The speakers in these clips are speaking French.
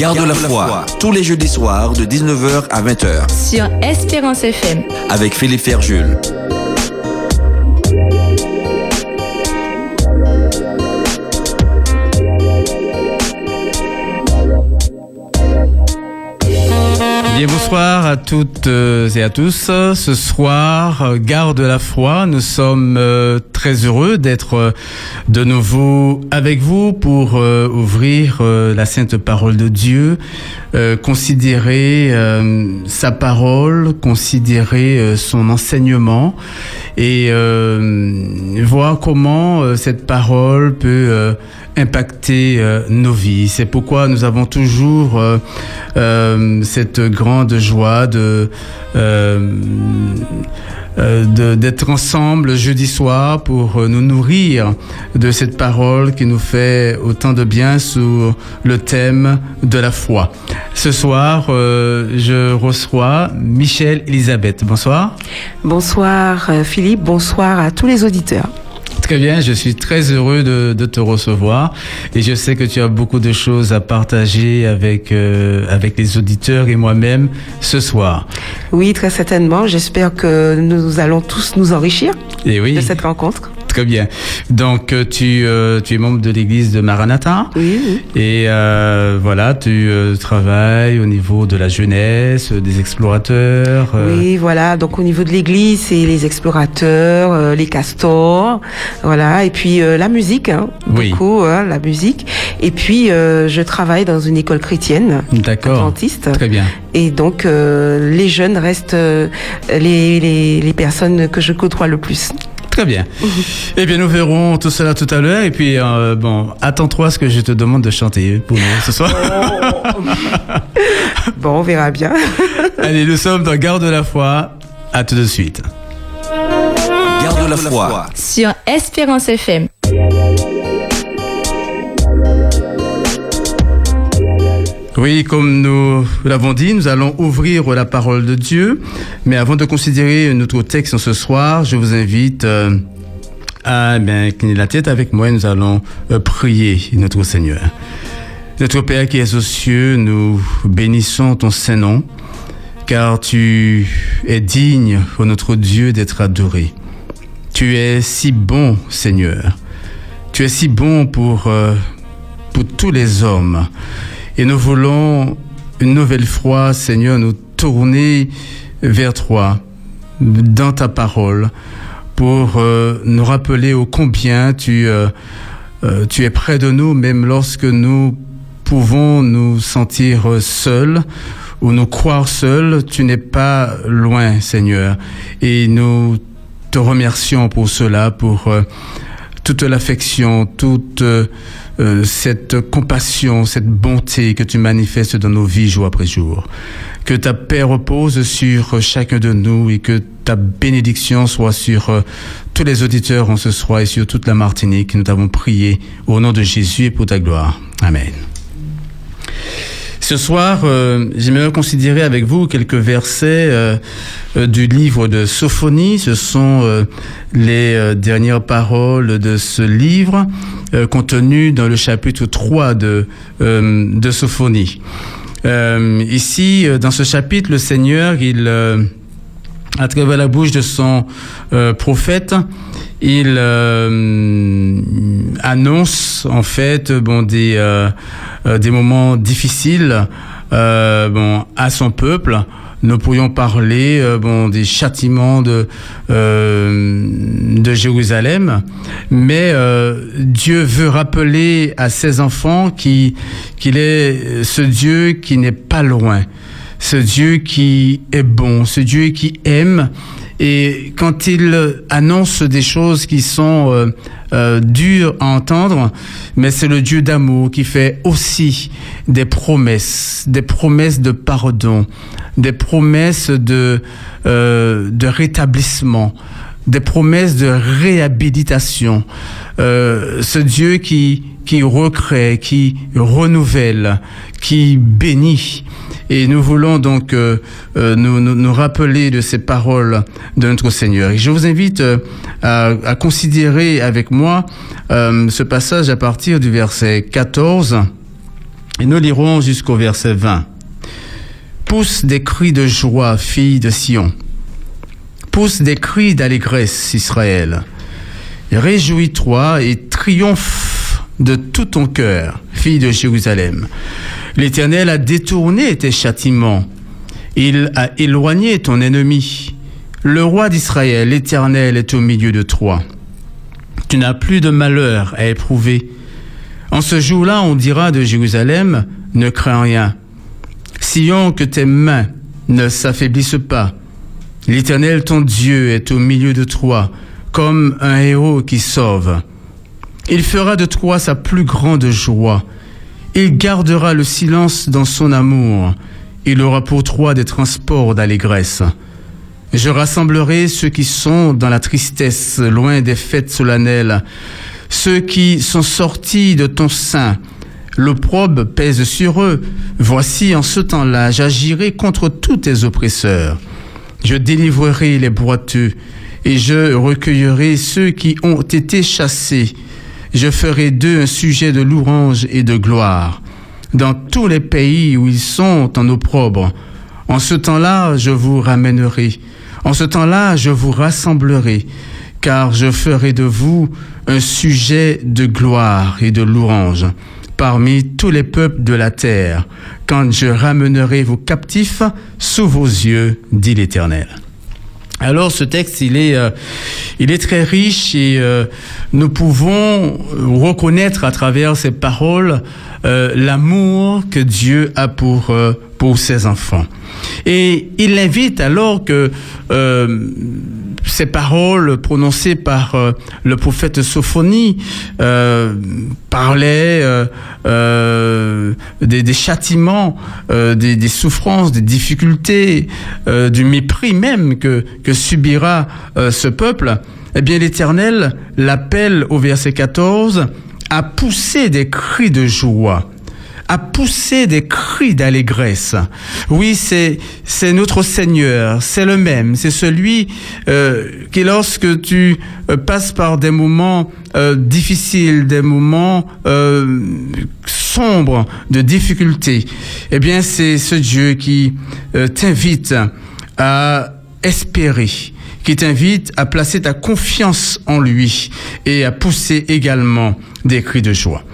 Garde la foi, tous les jeudis soirs de 19h à 20h. Sur Espérance FM. Avec Philippe Ferjul. Bien, bonsoir à toutes euh, et à tous. Ce soir, euh, Garde la foi, nous sommes euh, très heureux d'être de nouveau avec vous pour ouvrir la sainte parole de Dieu, considérer sa parole, considérer son enseignement et voir comment cette parole peut impacter nos vies. C'est pourquoi nous avons toujours cette grande joie de d'être ensemble jeudi soir pour nous nourrir de cette parole qui nous fait autant de bien sous le thème de la foi. Ce soir, je reçois Michel Elisabeth. Bonsoir. Bonsoir Philippe, bonsoir à tous les auditeurs. Très bien, je suis très heureux de, de, te recevoir et je sais que tu as beaucoup de choses à partager avec, euh, avec les auditeurs et moi-même ce soir. Oui, très certainement. J'espère que nous allons tous nous enrichir et oui. de cette rencontre. Très bien. Donc euh, tu euh, tu es membre de l'église de Maranatha. Oui. oui. Et euh, voilà, tu euh, travailles au niveau de la jeunesse, des explorateurs. Oui, voilà. Donc au niveau de l'église, c'est les explorateurs, les castors, voilà. Et puis la musique, hein, beaucoup, hein, la musique. Et puis je travaille dans une école chrétienne. D'accord. Adventiste. Très bien. Et donc les jeunes restent les, les les personnes que je côtoie le plus. Très bien. Eh bien, nous verrons tout cela tout à l'heure. Et puis, euh, bon, attends-toi à ce que je te demande de chanter pour nous ce soir. bon, on verra bien. Allez, nous sommes dans Garde de la foi. À tout de suite. Garde de la foi. Sur Espérance FM. Oui, comme nous l'avons dit, nous allons ouvrir la parole de Dieu. Mais avant de considérer notre texte ce soir, je vous invite euh, à ben, cligner la tête avec moi et nous allons euh, prier notre Seigneur. Notre Père qui es aux cieux, nous bénissons ton Saint-Nom, car tu es digne, ô notre Dieu, d'être adoré. Tu es si bon, Seigneur. Tu es si bon pour, euh, pour tous les hommes. Et nous voulons une nouvelle fois, Seigneur, nous tourner vers toi, dans ta parole, pour euh, nous rappeler au combien euh, euh, tu es près de nous, même lorsque nous pouvons nous sentir seuls ou nous croire seuls, tu n'es pas loin, Seigneur. Et nous te remercions pour cela, pour toute l'affection, toute euh, cette compassion, cette bonté que tu manifestes dans nos vies jour après jour. Que ta paix repose sur chacun de nous et que ta bénédiction soit sur euh, tous les auditeurs en ce soir et sur toute la Martinique. Nous t'avons prié au nom de Jésus et pour ta gloire. Amen. Ce soir, euh, j'aimerais considérer avec vous quelques versets euh, euh, du livre de Sophonie. Ce sont les dernières paroles de ce livre contenu dans le chapitre 3 de, de Sophonie. ici, dans ce chapitre, le Seigneur, il, à travers la bouche de son prophète, il annonce en fait bon des des moments difficiles euh, bon, à son peuple. Nous pourrions parler euh, bon, des châtiments de, euh, de Jérusalem, mais Dieu veut rappeler à ses enfants qu'il est ce Dieu qui n'est pas loin, ce Dieu qui est bon, ce Dieu qui aime. Et quand il annonce des choses qui sont euh, euh, dures à entendre, mais c'est le Dieu d'amour qui fait aussi des promesses, des promesses de pardon, des promesses de, euh, de rétablissement, des promesses de réhabilitation. Euh, ce Dieu qui, qui recrée, qui renouvelle, qui bénit. Et nous voulons donc euh, euh, nous, nous, nous, rappeler de ces paroles de notre Seigneur. Et je vous invite euh, à, à, considérer avec moi ce passage à partir du verset 14 Et nous lirons jusqu'au verset 20. Pousse des cris de joie, fille de Sion. Pousse des cris d'allégresse, Israël. Réjouis-toi et triomphe de tout ton cœur, fille de Jérusalem. L'Éternel a détourné tes châtiments. Il a éloigné ton ennemi. Le roi d'Israël, l'Éternel, est au milieu de toi. Tu n'as plus de malheur à éprouver. En ce jour-là, on dira de Jérusalem, ne crains rien. Sion, que tes mains ne s'affaiblissent pas. L'Éternel, ton Dieu, est au milieu de toi, comme un héros qui sauve. Il fera de toi sa plus grande joie. Il gardera le silence dans son amour. Il aura pour toi des transports d'allégresse. Je rassemblerai ceux qui sont dans la tristesse, loin des fêtes solennelles, ceux qui sont sortis de ton sein. L'opprobre pèse sur eux. Voici en ce temps-là, j'agirai contre tous tes oppresseurs. Je délivrerai les boiteux et je recueillerai ceux qui ont été chassés. Je ferai d'eux un sujet de louange et de gloire dans tous les pays où ils sont en opprobre. En ce temps-là, je vous ramènerai. En ce temps-là, je vous rassemblerai, car je ferai de vous un sujet de gloire et de louange parmi tous les peuples de la terre, quand je ramènerai vos captifs sous vos yeux, dit l'Éternel. Alors ce texte, il est, euh, il est très riche et euh, nous pouvons reconnaître à travers ces paroles euh, l'amour que Dieu a pour pour ses enfants. Et il invite alors que ces paroles prononcées par le prophète Sophonie parlaient des, des, châtiments, des, des, souffrances, des difficultés, du mépris même que, que subira ce peuple, eh bien l'Éternel l'appelle au verset 14 à pousser des cris de joie à pousser des cris d'allégresse. Oui, c'est c'est notre Seigneur, c'est le même, c'est celui euh, qui lorsque tu euh, passes par des moments euh, difficiles, des moments euh, sombres de difficultés, eh bien c'est ce Dieu qui euh, t'invite à espérer, qui t'invite à placer ta confiance en lui et à pousser également des cris de joie.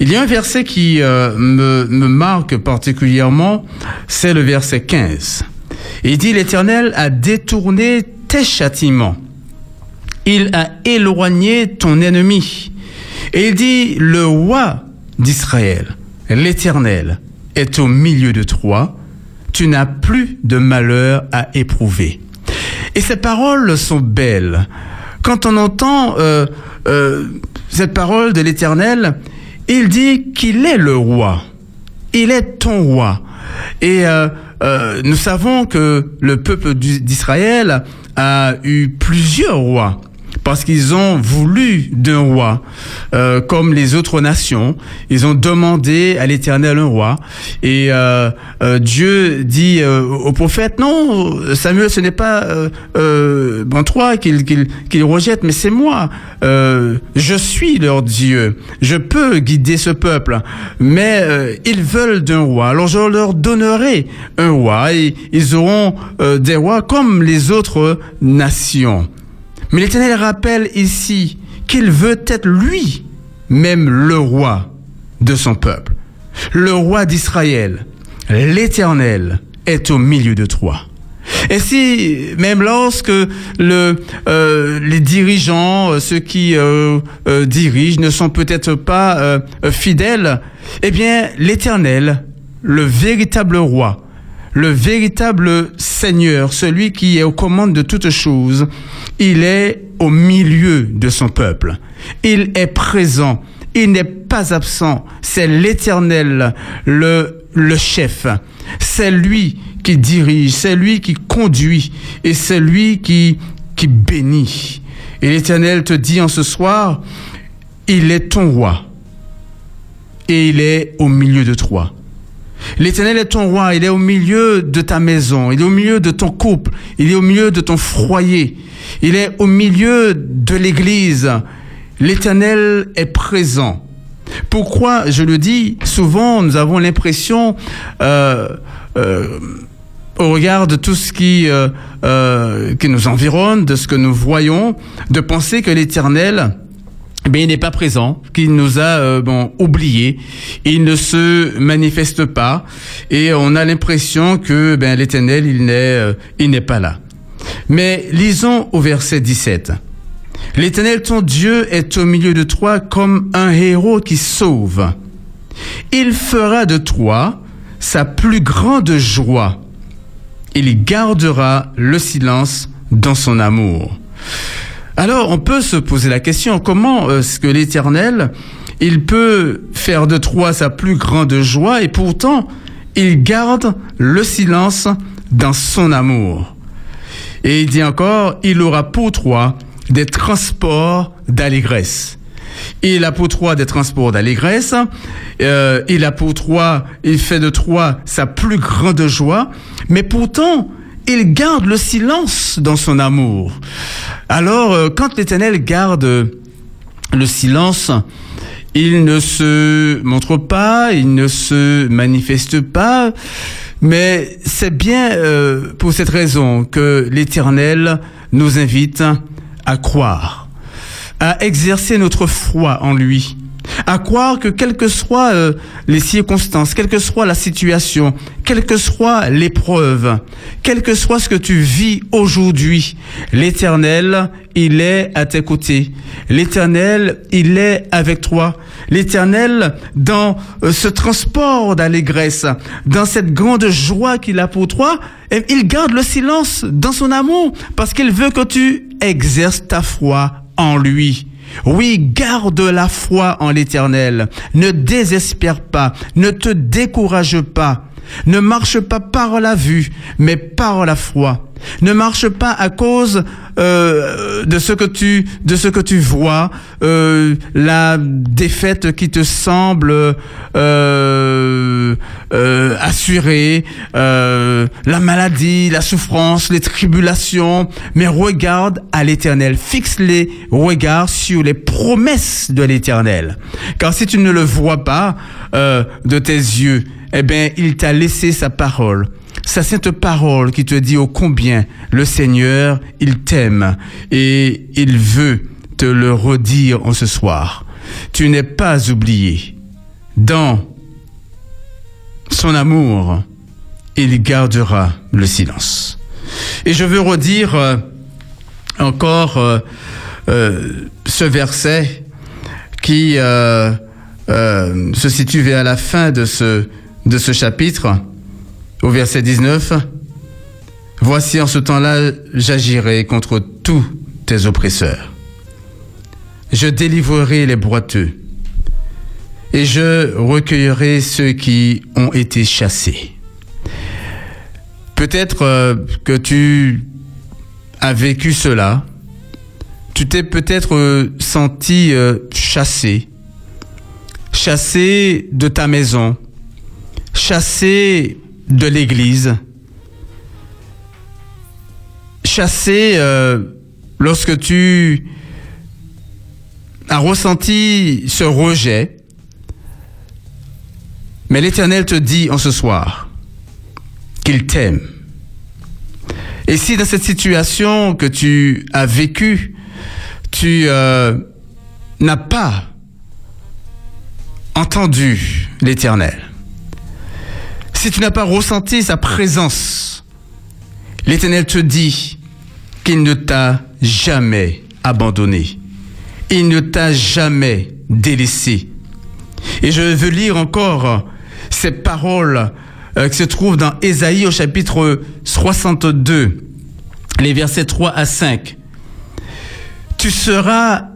Il y a un verset qui euh, me, me marque particulièrement, c'est le verset 15. Il dit, l'Éternel a détourné tes châtiments. Il a éloigné ton ennemi. Et il dit, le roi d'Israël, l'Éternel, est au milieu de toi. Tu n'as plus de malheur à éprouver. Et ces paroles sont belles. Quand on entend euh, euh, cette parole de l'Éternel, il dit qu'il est le roi. Il est ton roi. Et euh, nous savons que le peuple d'Israël a eu plusieurs rois parce qu'ils ont voulu d'un roi, euh, comme les autres nations. Ils ont demandé à l'Éternel un roi. Et euh, euh, Dieu dit euh, au prophète, non, Samuel, ce n'est pas euh, euh, bon toi qu'il qu'il rejette, mais c'est moi. je suis leur Dieu. Je peux guider ce peuple. Mais ils veulent d'un roi. Alors je leur donnerai un roi. Et ils auront des rois comme les autres nations. Mais l'Éternel rappelle ici qu'il veut être lui, même le roi de son peuple. Le roi d'Israël, l'Éternel, est au milieu de toi. Et si, même lorsque euh, les dirigeants, ceux qui euh, euh, dirigent, ne sont peut-être pas euh, fidèles, eh bien, l'Éternel, le véritable roi, le véritable Seigneur, celui qui est aux commandes de toutes choses, il est au milieu de son peuple. Il est présent. Il n'est pas absent. C'est l'Éternel, le, le chef. C'est lui qui dirige, c'est lui qui conduit et c'est lui qui, qui bénit. Et l'Éternel te dit en ce soir, il est ton roi et il est au milieu de toi. L'Éternel est ton roi, il est au milieu de ta maison, il est au milieu de ton couple, il est au milieu de ton foyer, il est au milieu de l'Église. L'Éternel est présent. Pourquoi je le dis? Souvent, nous avons l'impression, euh, euh, au regard de tout ce qui, euh, euh, qui nous environne, de ce que nous voyons, de penser que l'Éternel, eh il n'est pas présent, qu'il nous a euh, bon oublié, il ne se manifeste pas, et on a l'impression que ben l'Éternel il n'est euh, il n'est pas là. Mais lisons au verset 17. L'Éternel ton Dieu est au milieu de toi comme un héros qui sauve. Il fera de toi sa plus grande joie. Il gardera le silence dans son amour. Alors, on peut se poser la question, comment est-ce que l'Éternel, il peut faire de toi sa plus grande joie et pourtant, il garde le silence dans son amour? Et il dit encore, il aura pour toi des transports d'allégresse. Il a pour toi des transports d'allégresse. Euh, il a pour toi, il fait de toi sa plus grande joie. Mais pourtant, il garde le silence dans son amour. Alors, euh, quand l'Éternel garde le silence, il ne se montre pas, il ne se manifeste pas, mais c'est bien euh, pour cette raison que l'Éternel nous invite à croire, à exercer notre foi en lui, à croire que quelles que soient euh, les circonstances, quelle que soit la situation, quelle que soit l'épreuve, quel que soit ce que tu vis aujourd'hui, l'Éternel, il est à tes côtés. L'Éternel, il est avec toi. L'Éternel, dans euh, ce transport d'allégresse, dans cette grande joie qu'il a pour toi, eh, il garde le silence dans son amour parce qu'il veut que tu exerces ta foi en lui. Oui, garde la foi en l'Éternel. Ne désespère pas, ne te décourage pas. Ne marche pas par la vue, mais par la foi. Ne marche pas à cause euh, de ce que tu de ce que tu vois, euh, la défaite qui te semble euh, assurée, la maladie, la souffrance, les tribulations. Mais regarde à l'Éternel, fixe les regards sur les promesses de l'Éternel. Car si tu ne le vois pas de tes yeux, eh bien, il t'a laissé sa parole sa sainte parole qui te dit ô combien le Seigneur, il t'aime et il veut te le redire en ce soir. Tu n'es pas oublié. Dans son amour, il gardera le silence. Et je veux redire euh, encore euh, euh, ce verset qui se situe vers la fin de ce, de ce chapitre au verset 19, Voici en ce temps-là, j'agirai contre tous tes oppresseurs. Je délivrerai les boiteux et je recueillerai ceux qui ont été chassés. Peut-être euh, que tu as vécu cela, tu t'es peut-être euh, senti euh, chassé, chassé de ta maison, chassé de l'Église, chassé euh, lorsque tu as ressenti ce rejet, mais l'Éternel te dit en ce soir qu'il t'aime. Et si dans cette situation que tu as vécue, tu euh, n'as pas entendu l'Éternel, si tu n'as pas ressenti sa présence, l'Éternel te dit qu'il ne t'a jamais abandonné. Il ne t'a jamais délaissé. Et je veux lire encore ces paroles euh, qui se trouvent dans Ésaïe au chapitre 62, les versets 3 à 5. Tu seras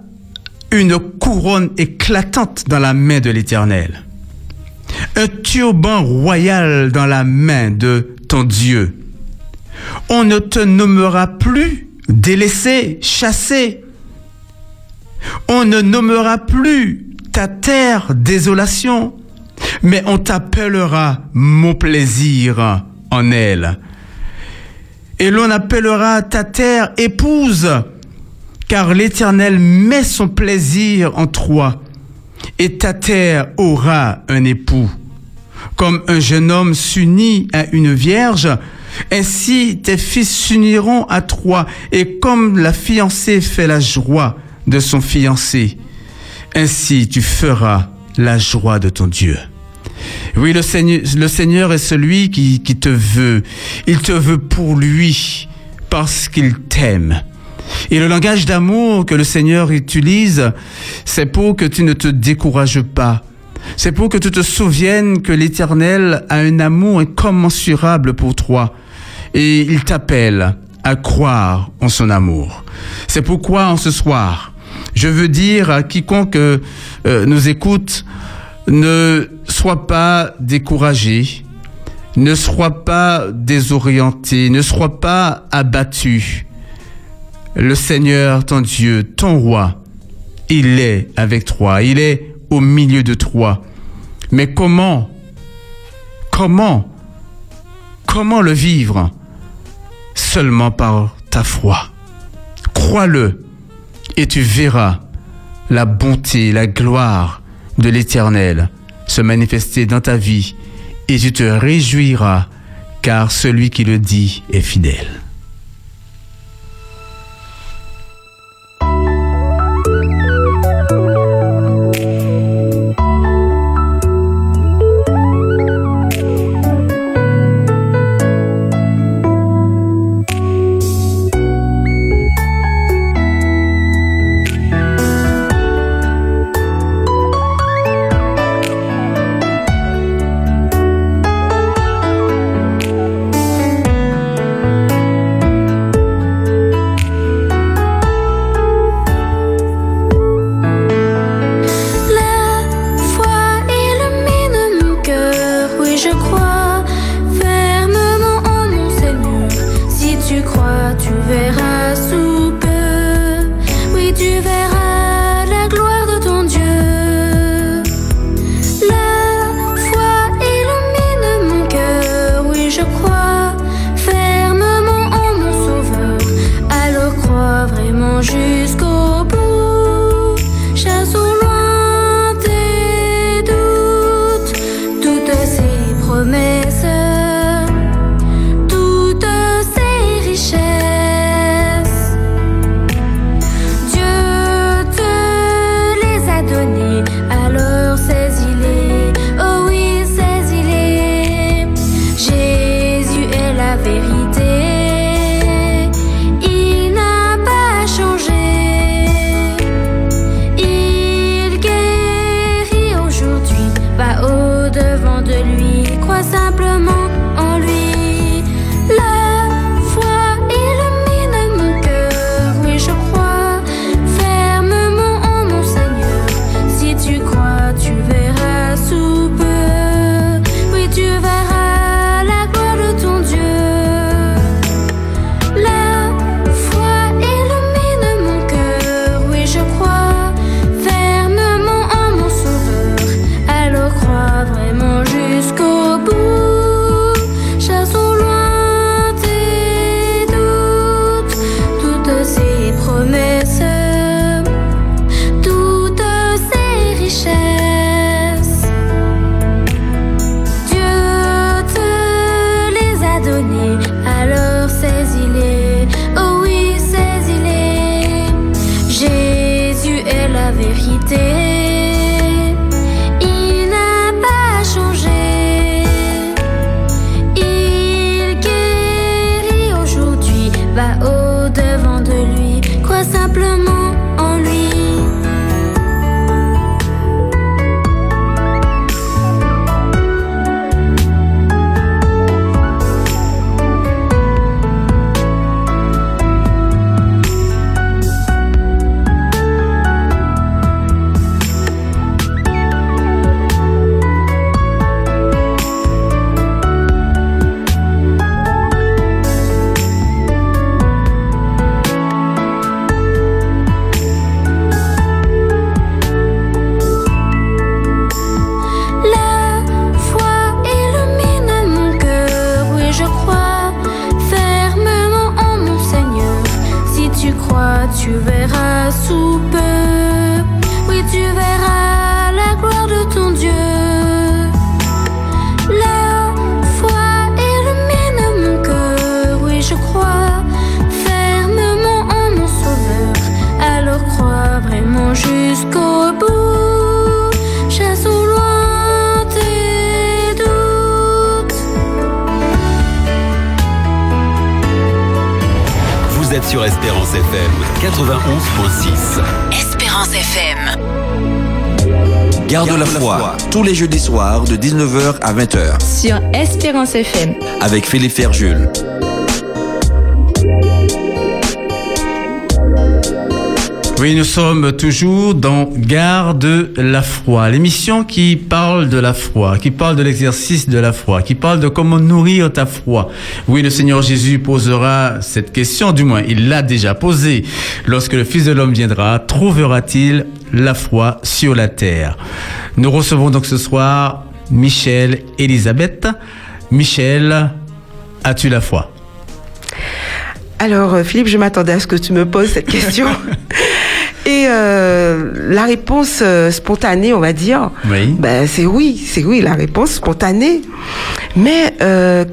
une couronne éclatante dans la main de l'Éternel un turban royal dans la main de ton Dieu. On ne te nommera plus délaissé, chassé. On ne nommera plus ta terre désolation, mais on t'appellera mon plaisir en elle. Et l'on appellera ta terre épouse, car l'Éternel met son plaisir en toi et ta terre aura un époux. Comme un jeune homme s'unit à une vierge, ainsi tes fils s'uniront à toi, et comme la fiancée fait la joie de son fiancé, ainsi tu feras la joie de ton Dieu. Oui, le Seigneur, est celui qui te veut. Il te veut pour lui, parce qu'il t'aime. Et le langage d'amour que le Seigneur utilise, c'est pour que tu ne te décourages pas. C'est pour que tu te souviennes que l'Éternel a un amour incommensurable pour toi. Et il t'appelle à croire en son amour. C'est pourquoi en ce soir, je veux dire à quiconque euh, nous écoute, ne sois pas découragé, ne sois pas désorienté, ne sois pas abattu. Le Seigneur, ton Dieu, ton roi, il est avec toi, il est au milieu de toi. Mais comment, comment, comment le vivre Seulement par ta foi? Crois-le et tu verras la bonté, la gloire de l'Éternel se manifester dans ta vie et tu te réjouiras car celui qui le dit est fidèle. Sur Espérance FM 91.6. Espérance FM. Garde la foi, tous les jeudis soirs de 19h à 20h. Sur Espérance FM. Avec Philippe Ferjul. Oui, nous sommes toujours dans Garde la foi, l'émission qui parle de la foi, qui parle de l'exercice de la foi, qui parle de comment nourrir ta foi. Oui, le Seigneur Jésus posera cette question, du moins il l'a déjà posée. Lorsque le Fils de l'homme viendra, trouvera-t-il la foi sur la terre? Nous recevons donc ce soir Michel Elisabeth. Michel, as-tu la foi? Alors, Philippe, je m'attendais à ce que tu me poses cette question. Et euh, la réponse euh, spontanée, on va dire, oui. ben, c'est oui, c'est oui, la réponse spontanée. Mais euh,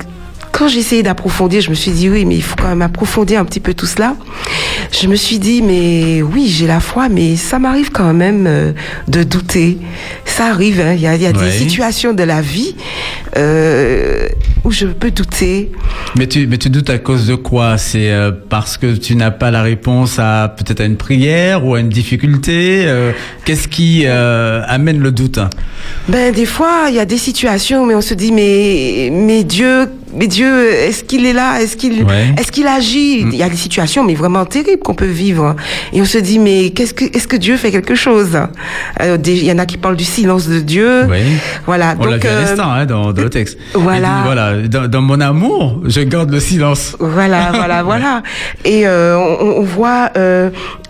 quand j'ai essayé d'approfondir, je me suis dit oui, mais il faut quand même approfondir un petit peu tout cela. Je me suis dit mais oui, j'ai la foi, mais ça m'arrive quand même euh, de douter. Ça arrive, hein. il y a, il y a Ouais. des situations de la vie euh, où je peux douter. Mais tu, mais tu doutes à cause de quoi? C'est euh, parce que tu n'as pas la réponse à peut-être à une prière ou à une difficulté Qu'est-ce qui amène le doute? Ben des fois, il y a des situations, mais on se dit mais mais Dieu, mais Dieu, est-ce qu'il est là? Est-ce qu'il Ouais. est-ce qu'il agit? Il y a des situations, mais vraiment terribles qu'on peut vivre, et on se dit mais qu'est-ce que est-ce que Dieu fait quelque chose? Euh, des- Il y en a qui parlent du silence de Dieu. Oui. Voilà. On l'a donc vu à euh, l'instant hein, dans, dans le texte. voilà. Dit, voilà. Dans, dans mon amour, je garde le silence. Voilà, voilà, voilà. Et euh, on, on voit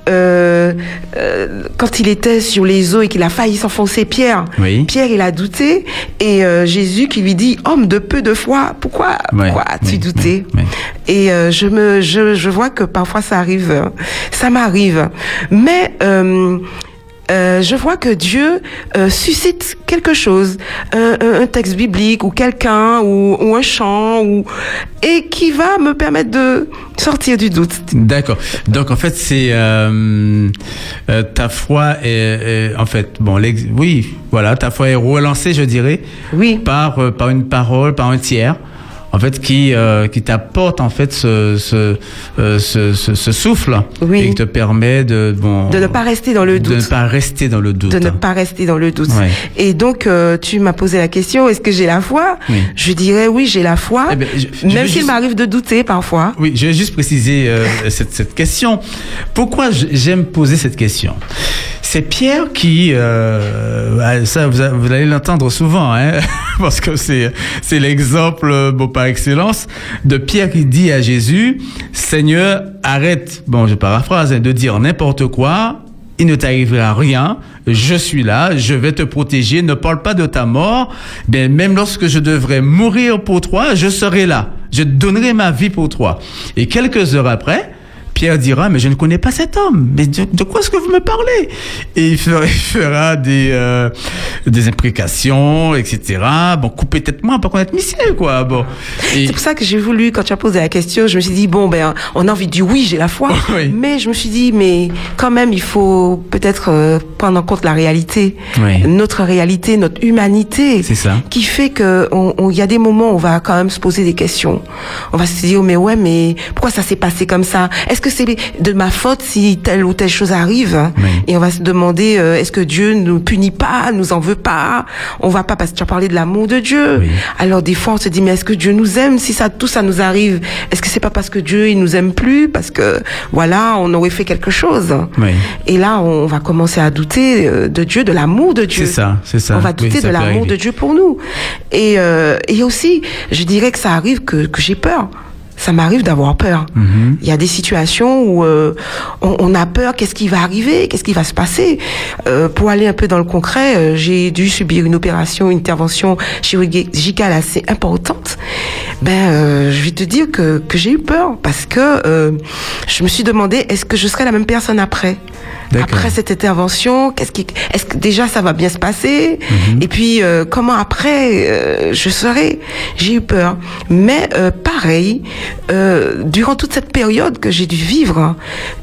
euh, euh, quand il était sur les eaux et qu'il a failli s'enfoncer, Pierre. Oui. Pierre, il a douté et euh, Jésus qui lui dit homme de peu de foi, pourquoi, Ouais, pourquoi as-tu douté. Et euh, je me, je, je vois que parfois ça arrive, ça m'arrive, mais euh, je vois que Dieu euh, suscite quelque chose, un, un- un texte biblique ou quelqu'un ou, ou un chant ou et qui va me permettre de sortir du doute. D'accord. Donc en fait, c'est euh, ta foi est, est- en fait bon, oui, voilà, ta foi est relancée, je dirais, Oui. par par une parole, par un tiers. En fait, qui euh, qui t'apporte en fait ce ce, euh, ce ce ce souffle Oui. et qui te permet de bon De ne pas rester dans le de ne doute. pas rester dans le doute. de ne pas rester dans le doute. Ouais. Et donc, euh, tu m'as posé la question, est-ce que j'ai la foi? Oui. Je dirais oui, j'ai la foi, Eh ben, je- même s'il m'arrive de douter parfois. Oui, je vais juste préciser cette, cette question. Pourquoi j'aime poser cette question? C'est Pierre qui, ah, ça vous, allez l'entendre souvent, hein, parce que c'est c'est l'exemple bon par excellence de Pierre qui dit à Jésus Seigneur, arrête. Bon, je paraphrase hein, de dire n'importe quoi. Il ne t'arrivera rien. Je suis là. Je vais te protéger. Ne parle pas de ta mort. Bien, même lorsque je devrais mourir pour toi, je serai là. Je donnerai ma vie pour toi. Et quelques heures après, Pierre dira, mais je ne connais pas cet homme. Mais de, de quoi est-ce que vous me parlez? Et il fera, il fera des, euh, des imprécations, etc. Bon, coupez tête-moi, pas connaître Michel, quoi. Bon. Et, C'est pour ça que j'ai voulu, quand tu as posé la question, je me suis dit, bon, ben, on a envie de dire oui, j'ai la foi. Oui. Mais je me suis dit, mais quand même, il faut peut-être euh, prendre en compte la réalité. Oui. Notre réalité, notre humanité. C'est ça. Qui fait que, on- y a des moments où on va quand même se poser des questions. On va se dire, mais ouais, mais pourquoi ça s'est passé comme ça? Est-ce que c'est de ma faute si telle ou telle chose arrive? Oui. Et on va se demander, euh, est-ce que Dieu nous punit pas, nous en veut pas? On va pas, parce que tu as parlé de l'amour de Dieu. Oui. Alors des fois on se dit mais est-ce que Dieu nous aime si ça tout ça nous arrive? Est-ce que c'est pas parce que Dieu il nous aime plus? Parce que voilà on aurait fait quelque chose Oui. Et là on va commencer à douter euh, de Dieu, de l'amour de Dieu. C'est ça, c'est ça. On va douter de l'amour de Dieu pour nous. Et euh, et aussi je dirais que ça arrive que que j'ai peur. Ça m'arrive d'avoir peur. Mhm. Il y a des situations où euh, on, on a peur, qu'est-ce qui va arriver, qu'est-ce qui va se passer? Euh, pour aller un peu dans le concret, euh, j'ai dû subir une opération, une intervention chirurgicale assez importante. Ben, euh, je vais te dire que, que j'ai eu peur parce que euh, je me suis demandé est-ce que je serais la même personne après? Après cette intervention, qu'est-ce qui, est-ce que déjà ça va bien se passer? Mhm. Et puis euh, comment après euh, je serai? J'ai eu peur, mais euh, pareil, euh, durant toute cette période que j'ai dû vivre,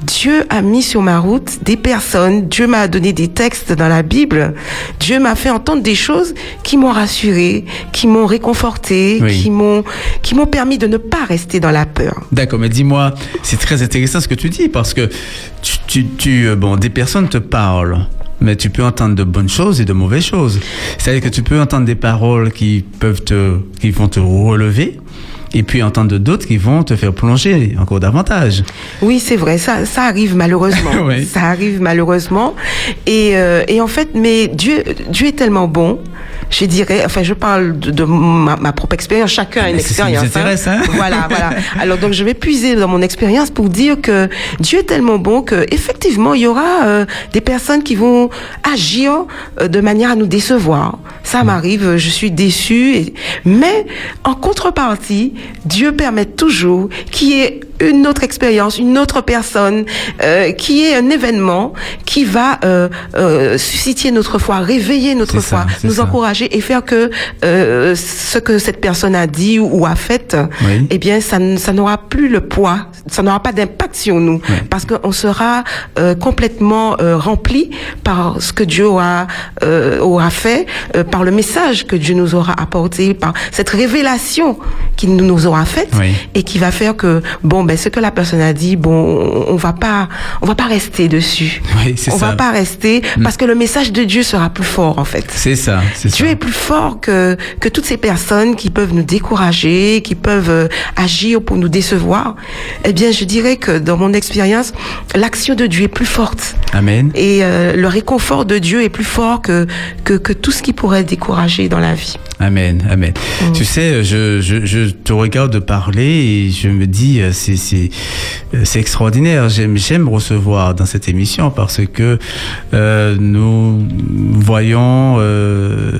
Dieu a mis sur ma route des personnes, Dieu m'a donné des textes dans la Bible, Dieu m'a fait entendre des choses qui m'ont rassuré, qui m'ont réconforté, qui m'ont qui m'ont permis de ne pas rester dans la peur. D'accord, mais dis-moi, c'est très intéressant ce que tu dis parce que tu, tu, tu euh, bon, des personnes te parlent mais tu peux entendre de bonnes choses et de mauvaises choses. C'est-à-dire que tu peux entendre des paroles qui peuvent te, qui vont te relever, et puis entendre d'autres qui vont te faire plonger encore davantage. Oui, c'est vrai, ça, ça arrive malheureusement. Ça arrive malheureusement. Et, euh, et en fait, mais Dieu, Dieu est tellement bon. Je dirais, enfin, je parle de, ma, propre expérience. Chacun a une expérience. Ça hein. hein. Voilà, voilà. Alors donc, je vais puiser dans mon expérience pour dire que Dieu est tellement bon que effectivement, il y aura euh, des personnes qui vont agir euh, de manière à nous décevoir. Ça mm. m'arrive, je suis déçue. Et, mais en contrepartie, Dieu permet toujours qu'il y ait une autre expérience, une autre personne, euh, qui est un événement qui va euh, euh, susciter notre foi, réveiller notre foi, nous encourager et faire que euh, ce que cette personne a dit ou, a fait, eh bien, ça, ça n'aura plus le poids, ça n'aura pas d'impact sur nous, parce qu'on sera euh, complètement euh, rempli par ce que Dieu aura, aura fait, par le message que Dieu nous aura apporté, par cette révélation qu'il nous aura faite et qui va faire que bon ben ce que la personne a dit, bon, on va pas, on va pas rester dessus. Oui, on va pas rester mm. parce que le message de Dieu sera plus fort en fait. C'est ça. Dieu est plus fort que que toutes ces personnes qui peuvent nous décourager, qui peuvent euh, agir pour nous décevoir. Eh bien, je dirais que dans mon expérience, l'action de Dieu est plus forte. Amen. Et euh, le réconfort de Dieu est plus fort que que, que tout ce qui pourrait décourager dans la vie. Amen, amen. Mm. Tu sais, je, je, je, te regarde parler et je me dis, euh, c'est euh, c'est extraordinaire. J'aime j'aime recevoir dans cette émission parce que euh, nous voyons euh,